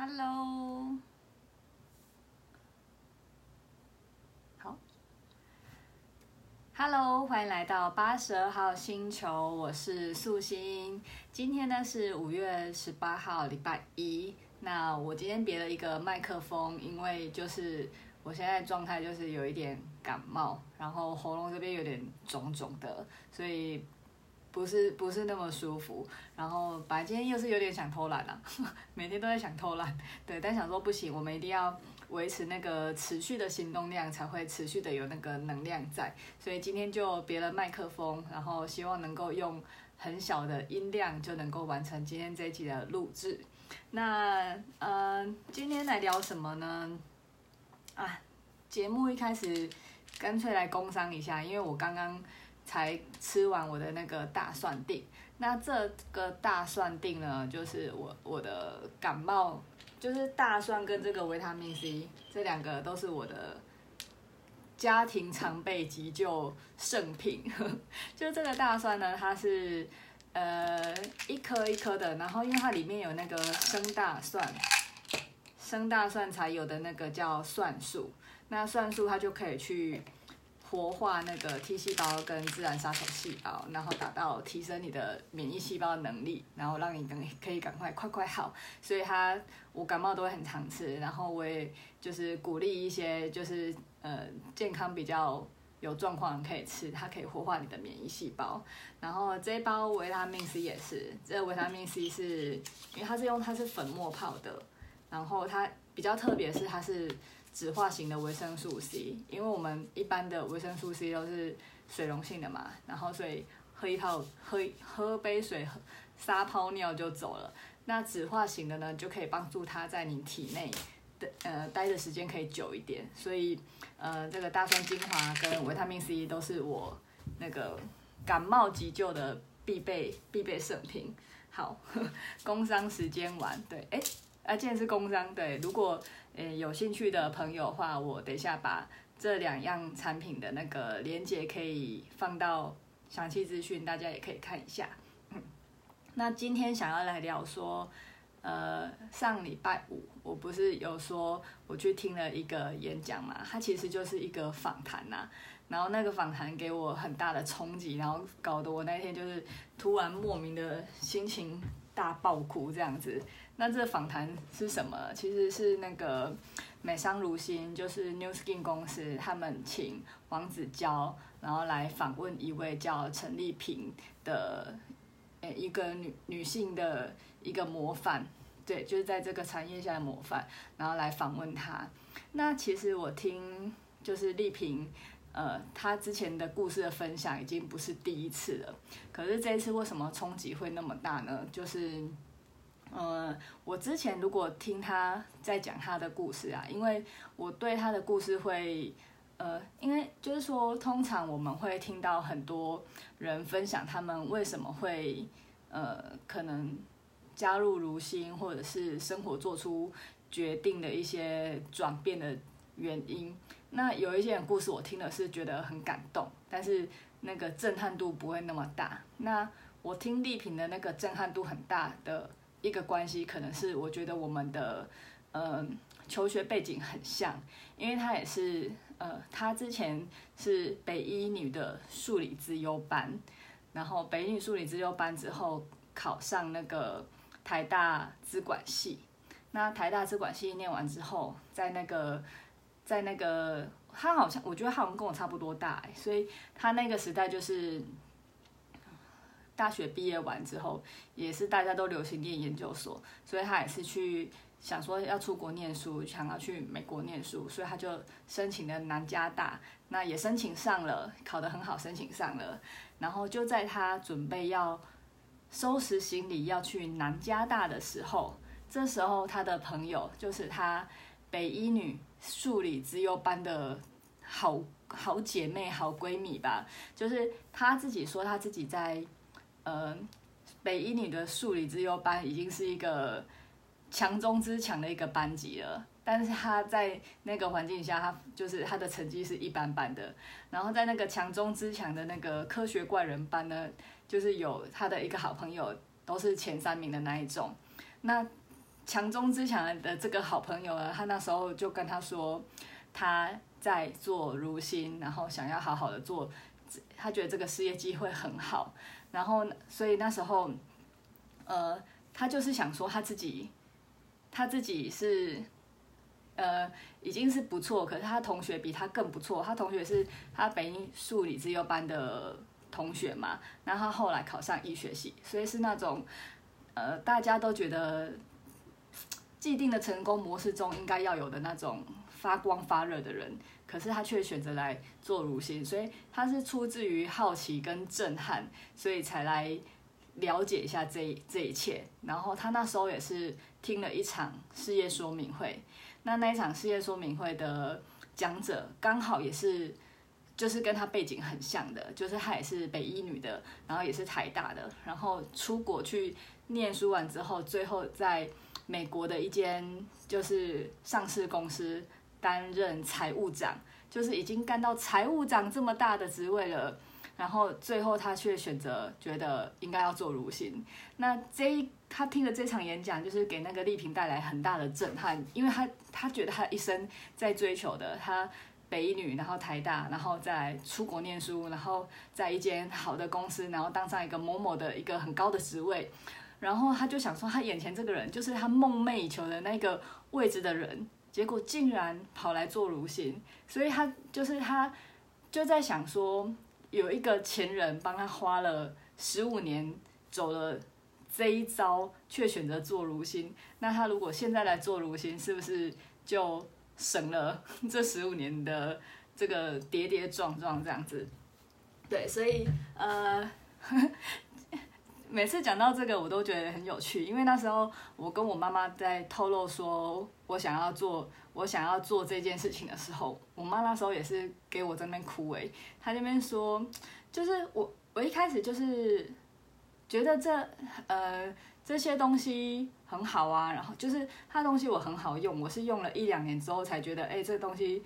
Hello，好，Hello，欢迎来到八十二号星球，我是素心。今天呢是五月十八号，礼拜一。那我今天别了一个麦克风，因为就是我现在状态就是有一点感冒，然后喉咙这边有点肿肿的，所以。不是不是那么舒服，然后本来今天又是有点想偷懒啊，每天都在想偷懒，对，但想说不行，我们一定要维持那个持续的行动量，才会持续的有那个能量在，所以今天就别了麦克风，然后希望能够用很小的音量就能够完成今天这一集的录制。那呃，今天来聊什么呢？啊，节目一开始干脆来工商一下，因为我刚刚。才吃完我的那个大蒜錠，那这个大蒜錠呢，就是我我的感冒，就是大蒜跟这个维他命 C 这两个都是我的家庭常备急救圣品。就这个大蒜呢，它是呃一颗一颗的，然后因为它里面有那个生大蒜，生大蒜才有的那个叫蒜素，那蒜素它就可以去。活化那个 T 细胞跟自然杀手细胞，然后达到提升你的免疫细胞能力，然后让你能可以赶快快快好。所以它我感冒都会很常吃，然后我也就是鼓励一些就是呃健康比较有状况可以吃，它可以活化你的免疫细胞。然后这一包维他命 C 也是，这个维他命 C 是因为它是用它是粉末泡的，然后它比较特别是它是。酯化型的维生素 C，因为我们一般的维生素 C 都是水溶性的嘛，然后所以喝一泡喝喝杯水撒泡尿就走了。那酯化型的呢，就可以帮助它在你体内的呃待的时间可以久一点。所以呃这个大蒜精华跟维他命 C 都是我那个感冒急救的必备必备圣品。好，工商时间完，对，哎，啊，既然是工商，对，如果。诶，有兴趣的朋友的话，我等一下把这两样产品的那个链接可以放到详细资讯，大家也可以看一下。那今天想要来聊说，呃，上礼拜五我不是有说我去听了一个演讲嘛，它其实就是一个访谈呐。然后那个访谈给我很大的冲击，然后搞得我那天就是突然莫名的心情大爆哭这样子。那这访谈是什么？其实是那个美商如新，就是 New Skin 公司，他们请黄子娇，然后来访问一位叫陈丽萍的，呃，一个女女性的一个模范，对，就是在这个产业下的模范，然后来访问她。那其实我听就是丽萍，呃，他之前的故事的分享已经不是第一次了，可是这一次为什么冲击会那么大呢？就是。呃，我之前如果听他在讲他的故事啊，因为我对他的故事会，呃，因为就是说，通常我们会听到很多人分享他们为什么会，呃，可能加入如新或者是生活做出决定的一些转变的原因。那有一些人故事我听了是觉得很感动，但是那个震撼度不会那么大。那我听丽萍的那个震撼度很大的。一个关系可能是我觉得我们的呃求学背景很像，因为她也是呃她之前是北一女的数理资优班，然后北一女数理资优班之后考上那个台大资管系，那台大资管系念完之后，在那个在那个他好像我觉得他好像跟我差不多大，所以他那个时代就是。大学毕业完之后，也是大家都流行念研究所，所以他也是去想说要出国念书，想要去美国念书，所以他就申请了南加大，那也申请上了，考得很好，申请上了。然后就在他准备要收拾行李要去南加大的时候，这时候他的朋友就是他北一女数理资优班的好好姐妹、好闺蜜吧，就是她自己说她自己在。呃，北一女的数理资优班已经是一个强中之强的一个班级了，但是他在那个环境下，他就是他的成绩是一般般的。然后在那个强中之强的那个科学怪人班呢，就是有他的一个好朋友，都是前三名的那一种。那强中之强的这个好朋友呢，他那时候就跟他说，他在做如新，然后想要好好的做，他觉得这个事业机会很好，然后所以那时候，呃，他就是想说他自己，他自己是，呃，已经是不错，可是他同学比他更不错，他同学是他北一数理资优班的同学嘛，然后他后来考上医学系，所以是那种，呃，大家都觉得。既定的成功模式中应该要有的那种发光发热的人，可是他却选择来做如新，所以他是出自于好奇跟震撼，所以才来了解一下这这一切。然后他那时候也是听了一场事业说明会，那那一场事业说明会的讲者刚好也是就是跟他背景很像的，就是他也是北一女的，然后也是台大的，然后出国去念书完之后，最后在。美国的一间就是上市公司担任财务长，就是已经干到财务长这么大的职位了，然后最后他却选择觉得应该要做如新。那这一他听了这场演讲，就是给那个丽萍带来很大的震撼，因为他他觉得他一生在追求的，他北女，然后台大，然后再出国念书，然后在一间好的公司，然后当上一个某某的一个很高的职位。然后他就想说，他眼前这个人就是他梦寐以求的那个位置的人，结果竟然跑来做如新，所以他就是他就在想说，有一个前人帮他花了十五年走了这一招，却选择做如新，那他如果现在来做如新，是不是就省了 这十五年的这个跌跌撞撞这样子？对，所以呃。每次讲到这个，我都觉得很有趣，因为那时候我跟我妈妈在透露说我想要做我想要做这件事情的时候，我妈那时候也是给我在那边哭诶，她那边说，就是我我一开始就是觉得这呃这些东西很好啊，然后就是它东西我很好用，我是用了一两年之后才觉得，哎，这东西。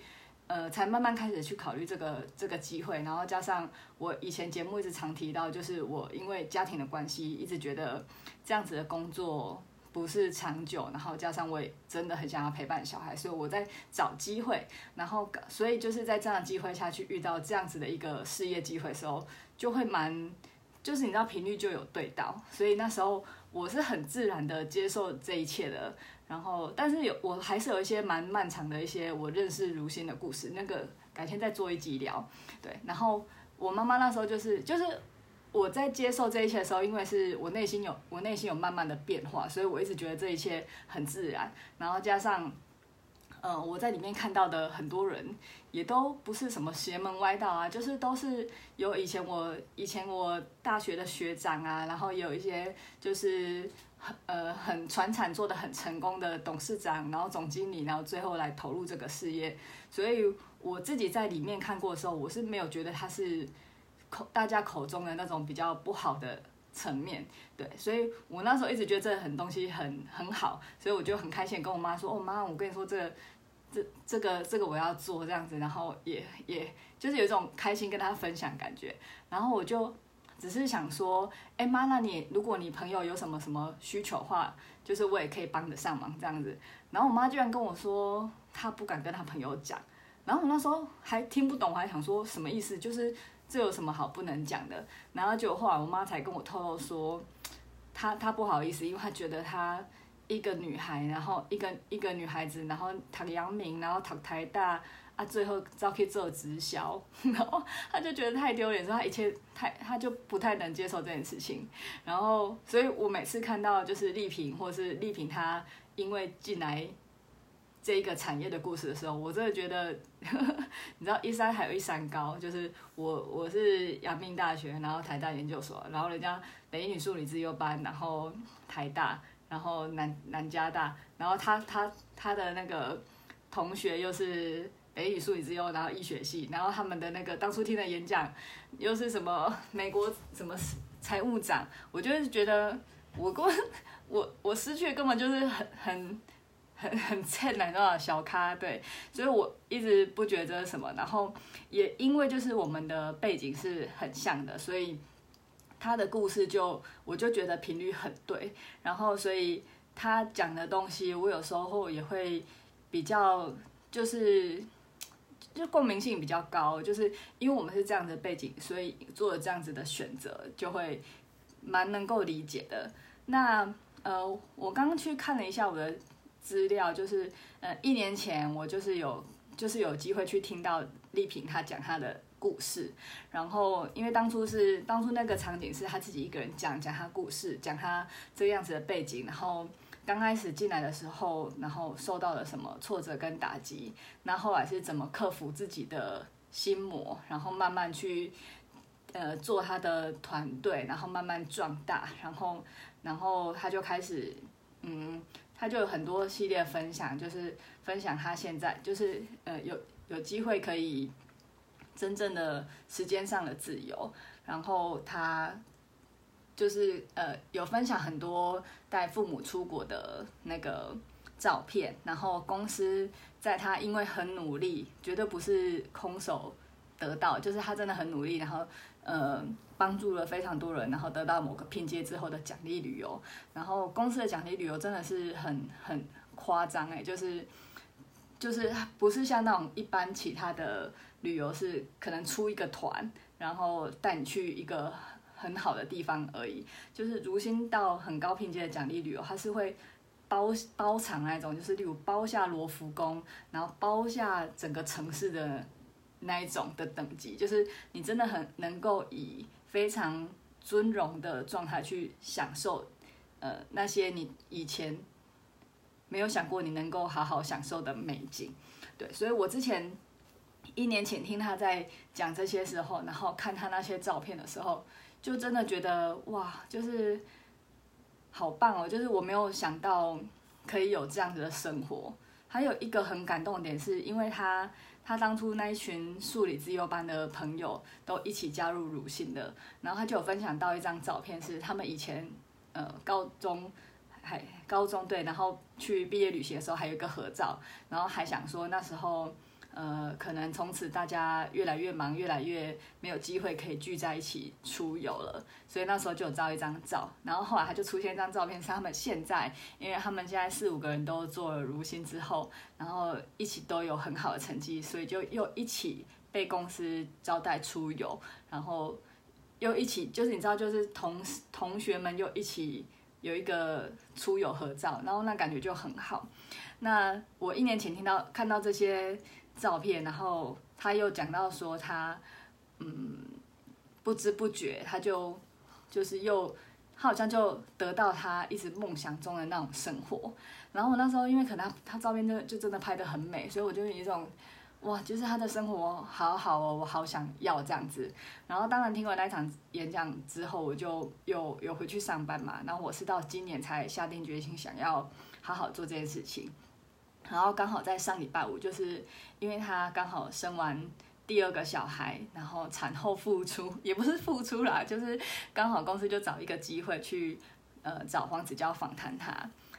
呃，才慢慢开始去考虑这个这个机会，然后加上我以前节目一直常提到，就是我因为家庭的关系，一直觉得这样子的工作不是长久，然后加上我也真的很想要陪伴小孩，所以我在找机会，然后所以就是在这样的机会下去遇到这样子的一个事业机会的时候，就会蛮，就是你知道频率就有对到，所以那时候我是很自然的接受这一切的。然后，但是有我还是有一些蛮漫长的一些我认识如新的故事，那个改天再做一集聊。对，然后我妈妈那时候就是就是我在接受这一切的时候，因为是我内心有我内心有慢慢的变化，所以我一直觉得这一切很自然。然后加上，呃，我在里面看到的很多人也都不是什么邪门歪道啊，就是都是有以前我以前我大学的学长啊，然后有一些就是很。呃，很传产做得很成功的董事长，然后总经理，然后最后来投入这个事业。所以我自己在里面看过的时候，我是没有觉得他是口大家口中的那种比较不好的层面。对，所以我那时候一直觉得这很东西很很好，所以我就很开心跟我妈说：“哦，妈，我跟你说这个这这个这个我要做这样子。”然后也也就是有一种开心跟他分享感觉。然后我就。只是想说，哎妈，那你如果你朋友有什么什么需求的话，就是我也可以帮得上忙这样子。然后我妈居然跟我说，她不敢跟她朋友讲。然后我那时候还听不懂，我还想说什么意思，就是这有什么好不能讲的？然后就后来我妈才跟我透露说，她她不好意思，因为她觉得她一个女孩，然后一个一个女孩子，然后读阳明，然后读台大。啊，最后只好可以做直销，然后他就觉得太丢脸，说他一切太他就不太能接受这件事情。然后，所以我每次看到就是丽萍或是丽萍她因为进来这一个产业的故事的时候，我真的觉得，呵 呵你知道一山还有一山高，就是我我是阳明大学，然后台大研究所，然后人家北一女数理资优班，然后台大，然后南南加大，然后他他他的那个同学又是。北语数理之优，然后医学系，然后他们的那个当初听的演讲，又是什么美国什么财务长，我就是觉得我根本 我我失去根本就是很很很很菜奶的小咖，对，所以我一直不觉得什么，然后也因为就是我们的背景是很像的，所以他的故事就我就觉得频率很对，然后所以他讲的东西，我有时候也会比较就是就共鸣性比较高，就是因为我们是这样的背景，所以做了这样子的选择，就会蛮能够理解的。那呃，我刚刚去看了一下我的资料，就是呃一年前我就是有就是有机会去听到丽萍她讲她的。故事，然后因为当初是当初那个场景是他自己一个人讲讲他故事，讲他这样子的背景，然后刚开始进来的时候，然后受到了什么挫折跟打击，那后来是怎么克服自己的心魔，然后慢慢去呃做他的团队，然后慢慢壮大，然后然后他就开始嗯，他就有很多系列分享，就是分享他现在就是呃有有机会可以。真正的时间上的自由，然后他就是呃有分享很多带父母出国的那个照片，然后公司在他因为很努力，绝对不是空手得到，就是他真的很努力，然后呃帮助了非常多人，然后得到某个拼接之后的奖励旅游，然后公司的奖励旅游真的是很很夸张哎，就是就是不是像那种一般其他的。旅游是可能出一个团，然后带你去一个很好的地方而已。就是如新到很高品阶的奖励旅游，它是会包包场那种，就是例如包下罗浮宫，然后包下整个城市的那一种的等级，就是你真的很能够以非常尊荣的状态去享受，呃，那些你以前没有想过你能够好好享受的美景。对，所以我之前。一年前听他在讲这些时候，然后看他那些照片的时候，就真的觉得哇，就是好棒哦！就是我没有想到可以有这样子的生活。还有一个很感动的点，是因为他他当初那一群数理资优班的朋友都一起加入如新的，然后他就有分享到一张照片，是他们以前呃高中还高中对，然后去毕业旅行的时候还有一个合照，然后还想说那时候。呃，可能从此大家越来越忙，越来越没有机会可以聚在一起出游了，所以那时候就照一张照，然后后来他就出现一张照片，是他们现在，因为他们现在四五个人都做了如新之后，然后一起都有很好的成绩，所以就又一起被公司招待出游，然后又一起，就是你知道，就是同同学们又一起有一个出游合照，然后那感觉就很好。那我一年前听到看到这些。照片，然后他又讲到说他，嗯，不知不觉他就就是又他好像就得到他一直梦想中的那种生活。然后我那时候因为可能他，他照片就就真的拍得很美，所以我就有一种哇，就是他的生活好好哦，我好想要这样子。然后当然听完那场演讲之后，我就又又回去上班嘛。然后我是到今年才下定决心想要好好做这件事情。然后刚好在上礼拜五，就是因为他刚好生完第二个小孩，然后产后复出，也不是复出啦，就是刚好公司就找一个机会去，呃，找黄子佼访谈他。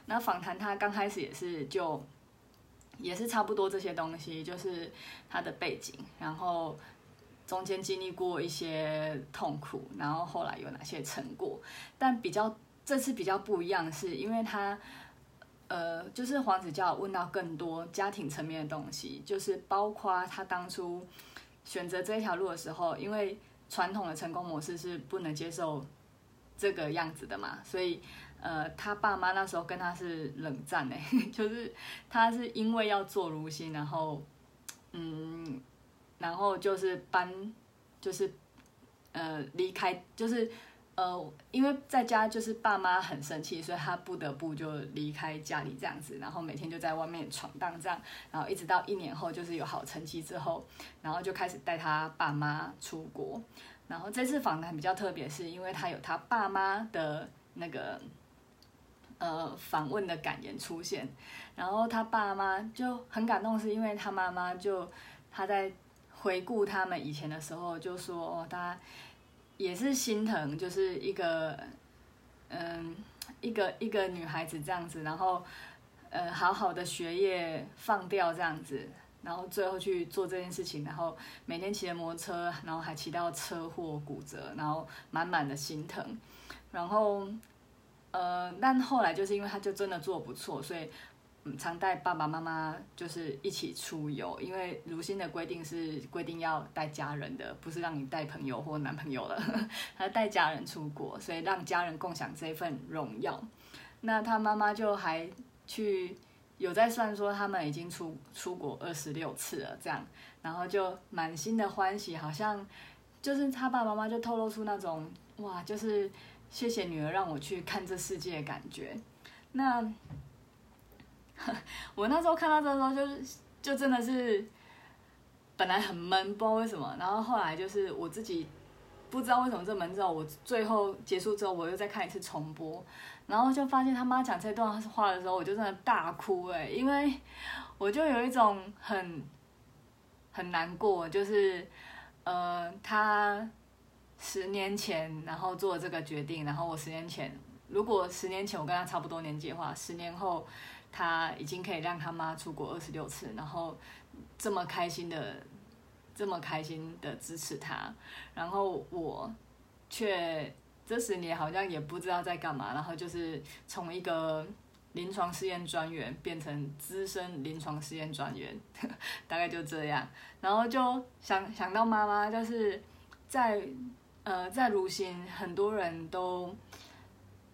那访谈他刚开始也是就，也是差不多这些东西，就是他的背景，然后中间经历过一些痛苦，然后后来有哪些成果。但比较这次比较不一样是，因为他。呃，就是黄子佼问到更多家庭层面的东西，就是包括他当初选择这一条路的时候，因为传统的成功模式是不能接受这个样子的嘛，所以呃，他爸妈那时候跟他是冷战哎，就是他是因为要做如新，然后嗯，然后就是搬，就是呃离开，就是。呃，因为在家就是爸妈很生气，所以他不得不就离开家里这样子，然后每天就在外面闯荡这样，然后一直到一年后就是有好成绩之后，然后就开始带他爸妈出国。然后这次访谈比较特别，是因为他有他爸妈的那个呃访问的感言出现，然后他爸妈就很感动，是因为他妈妈就他在回顾他们以前的时候就说哦，他。也是心疼，就是一个，嗯，一个一个女孩子这样子，然后，呃，好好的学业放掉这样子，然后最后去做这件事情，然后每天骑着摩托车，然后还骑到车祸骨折，然后满满的心疼，然后，呃，但后来就是因为他就真的做不错，所以。常带爸爸妈妈就是一起出游，因为如新的规定是规定要带家人的，不是让你带朋友或男朋友了，他带家人出国，所以让家人共享这份荣耀。那他妈妈就还去有在算说他们已经出出国二十六次了，这样，然后就满心的欢喜，好像就是他爸爸妈妈就透露出那种哇，就是谢谢女儿让我去看这世界的感觉。那。我那时候看到这时候，就是就真的是本来很闷，不知道为什么。然后后来就是我自己不知道为什么这闷之后，我最后结束之后，我又再看一次重播，然后就发现他妈讲这段话的时候，我就真的大哭哎，因为我就有一种很很难过，就是呃，他十年前然后做了这个决定，然后我十年前，如果十年前我跟他差不多年纪的话，十年后。他已经可以让他妈出国二十六次，然后这么开心的，这么开心的支持他，然后我却这十年好像也不知道在干嘛，然后就是从一个临床试验专员变成资深临床试验专员，大概就这样，然后就想想到妈妈，就是在呃在如新，很多人都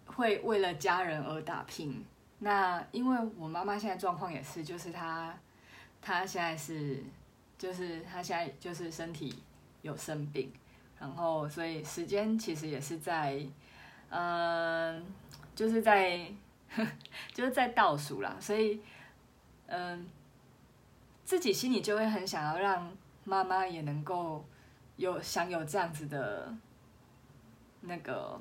会为了家人而打拼。那因为我妈妈现在状况也是，就是她，她现在是，就是她现在就是身体有生病，然后所以时间其实也是在，嗯、就是在，就是在倒数啦，所以，嗯、自己心里就会很想要让妈妈也能够有享有这样子的那个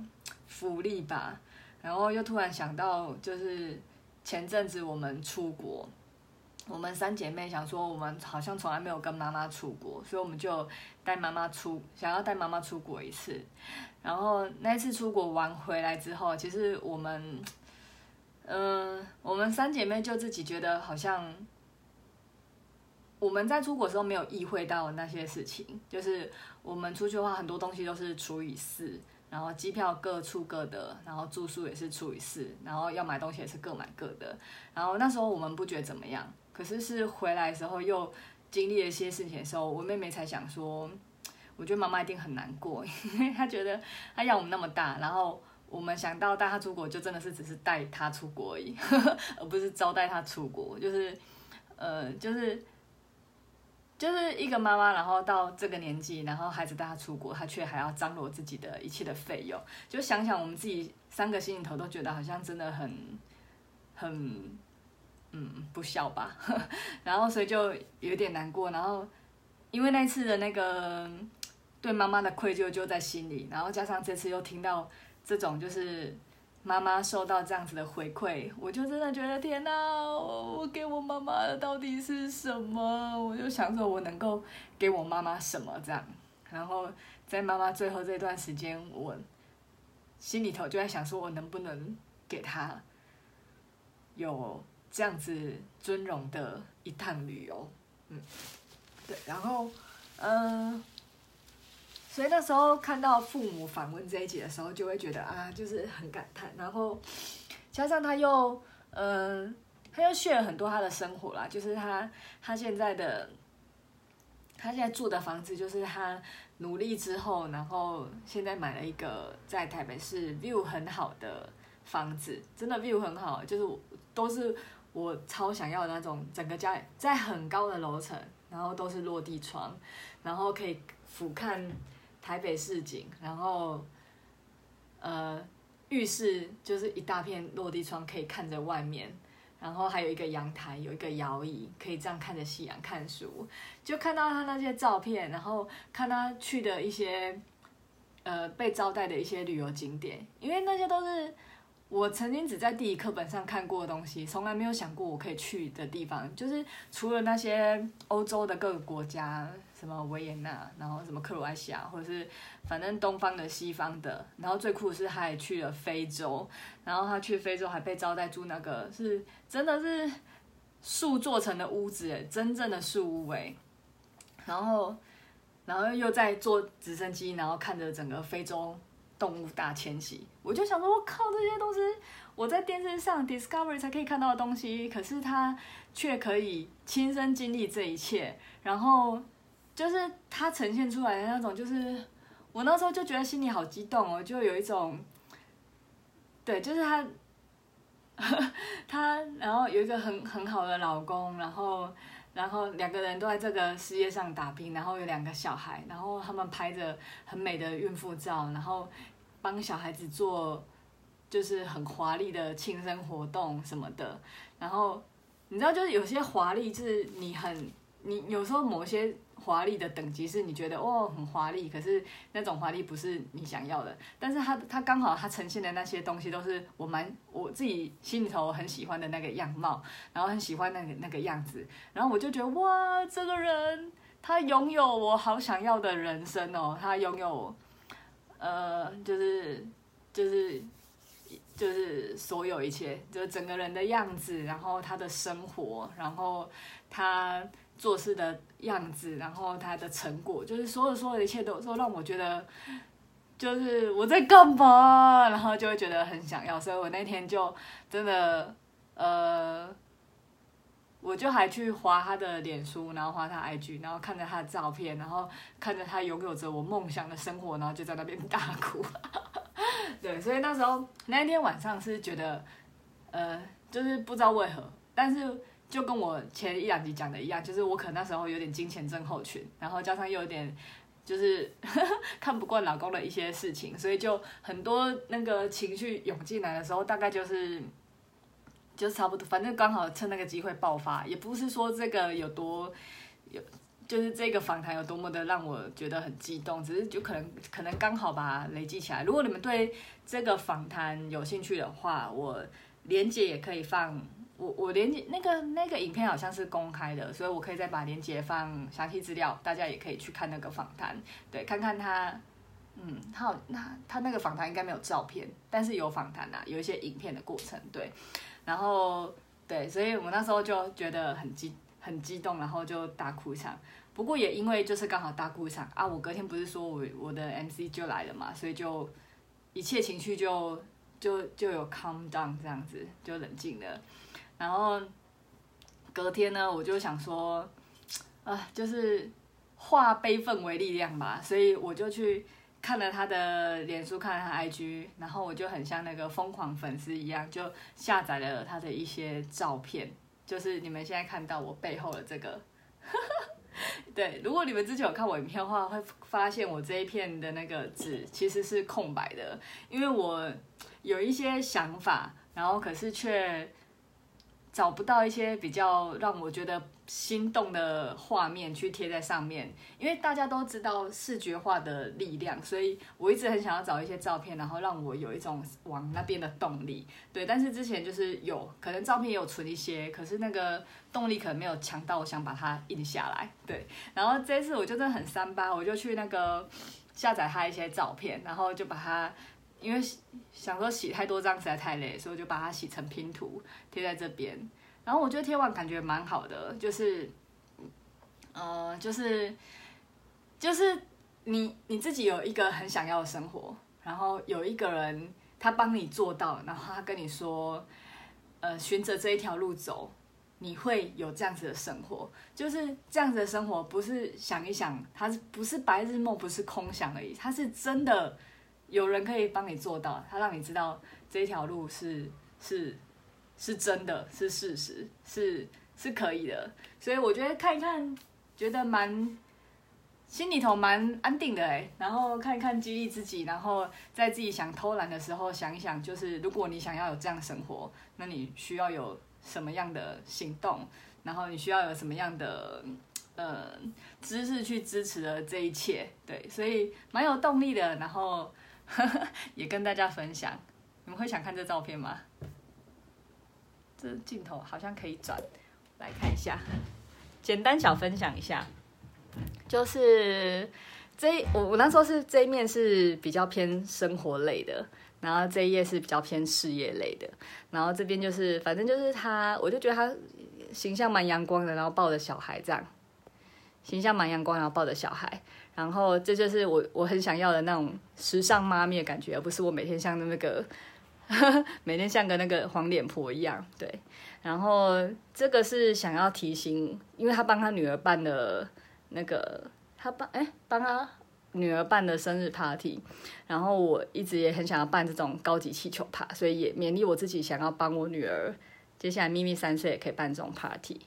福利吧，然后又突然想到就是。前阵子我们出国，我们三姐妹想说，我们好像从来没有跟妈妈出国，所以我们就带妈妈出，想要带妈妈出国一次。然后那次出国玩回来之后，其实我们，嗯、我们三姐妹就自己觉得好像我们在出国的时候没有意会到那些事情，就是我们出去的话，很多东西都是除以四。然后机票各出各的，然后住宿也是除以四，然后要买东西也是各买各的。然后那时候我们不觉得怎么样，可是是回来的时候又经历了一些事情的时候，我妹妹才想说，我觉得妈妈一定很难过，因 为她觉得她养我们那么大，然后我们想到带她出国，就真的是只是带她出国而已，而不是招待她出国，就是呃，就是。就是一个妈妈，然后到这个年纪，然后孩子带她出国，她却还要张罗自己的一切的费用。就想想我们自己三个心里头都觉得好像真的很，很，嗯，不孝吧。然后所以就有点难过。然后因为那次的那个对妈妈的愧疚就在心里，然后加上这次又听到这种就是。妈妈受到这样子的回馈，我就真的觉得天哪，我给我妈妈的到底是什么？我就想说，我能够给我妈妈什么这样？然后在妈妈最后这段时间，我心里头就在想说，我能不能给她有这样子尊荣的一趟旅游？嗯，对，然后，嗯、所以那时候看到父母访问这一集的时候，就会觉得啊，就是很感叹。然后加上他又，嗯、他又 share 很多他的生活啦，就是他他现在的他现在住的房子，就是他努力之后，然后现在买了一个在台北市 view 很好的房子，真的 view 很好，就是都是我超想要的那种，整个家在很高的楼层，然后都是落地窗，然后可以俯瞰。台北市景，然后，呃，浴室就是一大片落地窗，可以看着外面，然后还有一个阳台，有一个摇椅，可以这样看着夕阳看书。就看到他那些照片，然后看他去的一些，呃，被招待的一些旅游景点，因为那些都是我曾经只在地理课本上看过的东西，从来没有想过我可以去的地方，就是除了那些欧洲的各个国家。什么维也纳，然后什么克罗埃西亚，或者是反正东方的、西方的，然后最酷的是他还去了非洲，然后他去非洲还被招待住那个是真的是树做成的屋子，真正的树屋诶，然后然后又在坐直升机，然后看着整个非洲动物大迁徙，我就想说，我靠，这些都是我在电视上 Discovery 才可以看到的东西，可是他却可以亲身经历这一切，然后就是他呈现出来的那种，就是我那时候就觉得心里好激动哦，就有一种，对，就是他，他，然后有一个很很好的老公，然后。然后两个人都在这个事业上打拼，然后有两个小孩，然后他们拍着很美的孕妇照，然后帮小孩子做就是很华丽的庆生活动什么的。然后你知道，就是有些华丽，就是你很你有时候某些。华丽的等级是你觉得哦很华丽，可是那种华丽不是你想要的。但是它它刚好它呈现的那些东西都是我蛮我自己心里头很喜欢的那个样貌，然后很喜欢那个那个样子，然后我就觉得哇，这个人他拥有我好想要的人生哦，他拥有呃就是就是就是所有一切，就是整个人的样子，然后他的生活，然后他。做事的样子，然后他的成果，就是所有所有的一切都都让我觉得，就是我在干嘛，然后就会觉得很想要，所以我那天就真的，呃，我就还去滑他的脸书，然后滑他 IG，然后看着他的照片，然后看着他拥有着我梦想的生活，然后就在那边大哭。对，所以那时候那天晚上是觉得，呃，就是不知道为何，但是。就跟我前一两集讲的一样，就是我可能那时候有点金钱症候群，然后加上又有点就是 看不惯老公的一些事情，所以就很多那个情绪涌进来的时候，大概就是就差不多，反正刚好趁那个机会爆发，也不是说这个有多有，就是这个访谈有多么的让我觉得很激动，只是就可能可能刚好把它累积起来。如果你们对这个访谈有兴趣的话，我连接也可以放。我我连结那个那个影片好像是公开的，所以我可以再把连结放详细资料，大家也可以去看那个访谈，对，看看他，嗯，他好那他那个访谈应该没有照片，但是有访谈啊，有一些影片的过程，对，然后对，所以我那时候就觉得很激很激动，然后就大哭一场。不过也因为就是刚好大哭一场啊，我隔天不是说我我的 MC 就来了嘛，所以就一切情绪就就就有 calm down 这样子，就冷静了。然后隔天呢，我就想说，啊，就是化悲愤为力量吧，所以我就去看了他的脸书，看了他 IG，然后我就很像那个疯狂粉丝一样，就下载了他的一些照片，就是你们现在看到我背后的这个。对，如果你们之前有看我影片的话，会发现我这一片的那个纸其实是空白的，因为我有一些想法，然后可是却。找不到一些比较让我觉得心动的画面去贴在上面，因为大家都知道视觉化的力量，所以我一直很想要找一些照片，然后让我有一种往那边的动力。对，但是之前就是有可能照片也有存一些，可是那个动力可能没有强到我想把它印下来。对，然后这次我就真的很三八，我就去那个下载他一些照片，然后就把它。因为想说洗太多张实在太累，所以我就把它洗成拼图贴在这边。然后我觉得贴完感觉蛮好的，就是，呃，就是，就是你你自己有一个很想要的生活，然后有一个人他帮你做到，然后他跟你说，呃，循着这一条路走，你会有这样子的生活。就是这样子的生活，不是想一想，它是不是白日梦，不是空想而已，它是真的。有人可以帮你做到，他让你知道这条路是是是真的，是事实，是是可以的。所以我觉得看一看，觉得蛮心里头蛮安定的哎。然后看一看，激励自己，然后在自己想偷懒的时候想一想，就是如果你想要有这样的生活，那你需要有什么样的行动？然后你需要有什么样的呃知识去支持了这一切？对，所以蛮有动力的。然后。也跟大家分享，你们会想看这照片吗？这镜头好像可以转，来看一下，简单小分享一下，就是这我我那时候是这一面是比较偏生活类的，然后这一页是比较偏事业类的，然后这边就是反正就是他，我就觉得他形象蛮阳光的，然后抱着小孩这样，形象蛮阳光，然后抱着小孩，然后这就是我我很想要的那种时尚妈咪的感觉，而不是我每天像那个 每天像个那个黄脸婆一样。对，然后这个是想要提醒，因为他帮他女儿办的那个，他帮哎帮他女儿办的生日 party，然后我一直也很想要办这种高级气球趴，所以也勉励我自己想要帮我女儿，接下来咪咪三岁也可以办这种 party。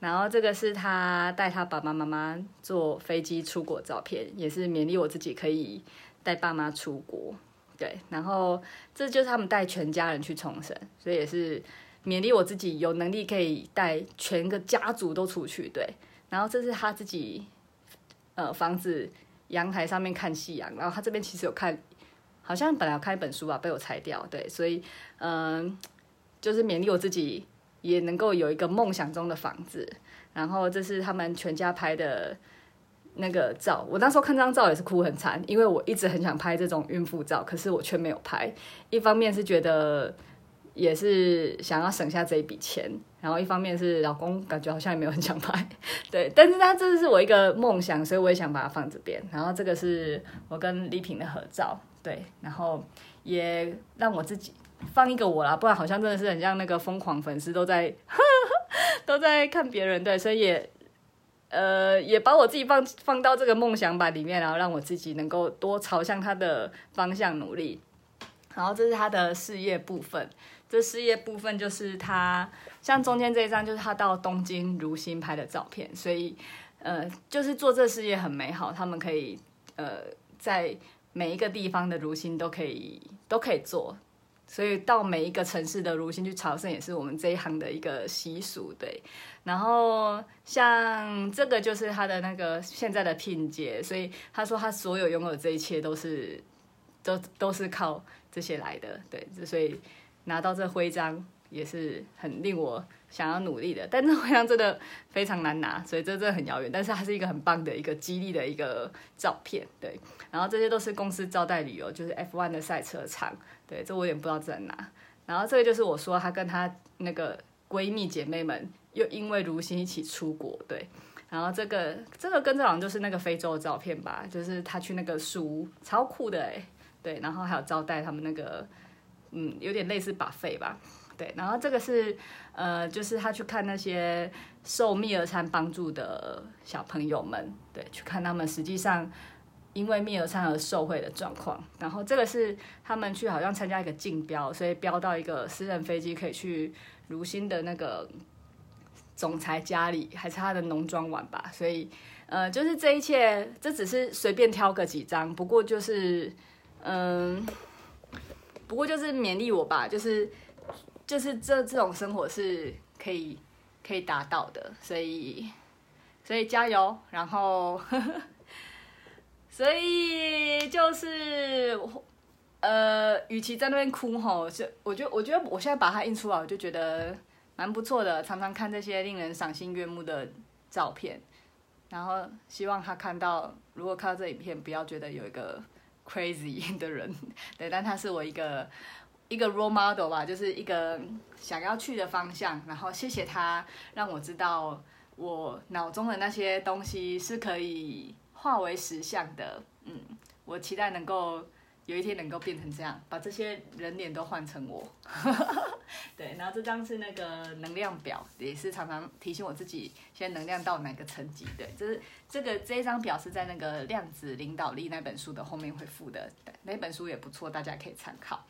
然后这个是他带他爸爸妈妈坐飞机出国照片，也是勉励我自己可以带爸妈出国。对，然后这就是他们带全家人去冲绳，所以也是勉励我自己有能力可以带全个家族都出去。对，然后这是他自己呃房子阳台上面看夕阳，然后他这边其实有看，好像本来要看一本书吧，被我拆掉。对，所以嗯、就是勉励我自己。也能够有一个梦想中的房子，然后这是他们全家拍的那个照。我那时候看这张照也是哭很惨，因为我一直很想拍这种孕妇照，可是我却没有拍。一方面是觉得也是想要省下这一笔钱，然后一方面是老公感觉好像也没有很想拍，对。但是他这是我一个梦想，所以我也想把它放这边。然后这个是我跟丽萍的合照，对，然后也让我自己。放一个我啦，不然好像真的是很像那个疯狂粉丝都在呵呵 都在看别人，对，所以也呃也把我自己放放到这个梦想版里面，然后让我自己能够多朝向他的方向努力。然后这是他的事业部分，这事业部分就是他像中间这一张就是他到东京如新拍的照片，所以呃就是做这事业很美好，他们可以呃在每一个地方的如新都可以都可以做。所以到每一个城市的如新去朝圣，也是我们这一行的一个习俗，对。然后像这个就是他的那个现在的聘节，所以他说他所有拥有这一切都是都都是靠这些来的，对。所以拿到这徽章也是很令我想要努力的，但这好像真的非常难拿，所以这真的很遥远。但是它是一个很棒的一个激励的一个照片，对。然后这些都是公司招待旅游，就是 F1 的赛车场。对，这我有点不知道在哪。然后这个就是我说她跟她那个闺蜜姐妹们又因为如新一起出国，对。然后这个这个跟这好像就是那个非洲的照片吧，就是她去那个树屋，超酷的哎。对，然后还有招待他们那个，嗯，有点类似把费吧。对，然后这个是呃，就是他去看那些受密尔餐帮助的小朋友们，对，去看他们实际上。因为密尔餐而受惠的状况，然后这个是他们去好像参加一个竞标，所以标到一个私人飞机可以去如新的那个总裁家里，还是他的农庄玩吧。所以呃，就是这一切，这只是随便挑个几张，不过就是嗯、不过就是勉励我吧，就是就是这这种生活是可以可以达到的，所以所以加油，然后。呵呵所以就是，呃，与其在那边哭吼，就我觉得，我觉得我现在把它印出来，我就觉得蛮不错的。常常看这些令人赏心悦目的照片，然后希望他看到，如果看到这影片，不要觉得有一个 crazy 的人，对，但他是我一个一个 role model 吧，就是一个想要去的方向。然后谢谢他，让我知道我脑中的那些东西是可以。化为实相的，嗯，我期待能够有一天能够变成这样，把这些人脸都换成我。对，然后这张是那个能量表，也是常常提醒我自己现在能量到哪个层级。对，就是这个这一张表是在那个量子领导力那本书的后面会附的，对，那本书也不错，大家可以参考。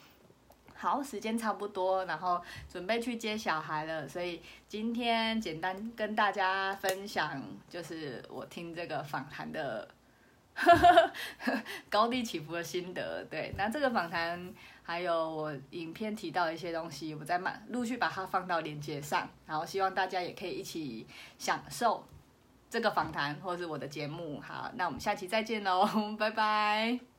好，时间差不多，然后准备去接小孩了，所以今天简单跟大家分享，就是我听这个访谈的 高低起伏的心得。对，那这个访谈还有我影片提到的一些东西，我再慢陆续把它放到链接上，然后希望大家也可以一起享受这个访谈或者是我的节目。好，那我们下期再见喽，拜拜。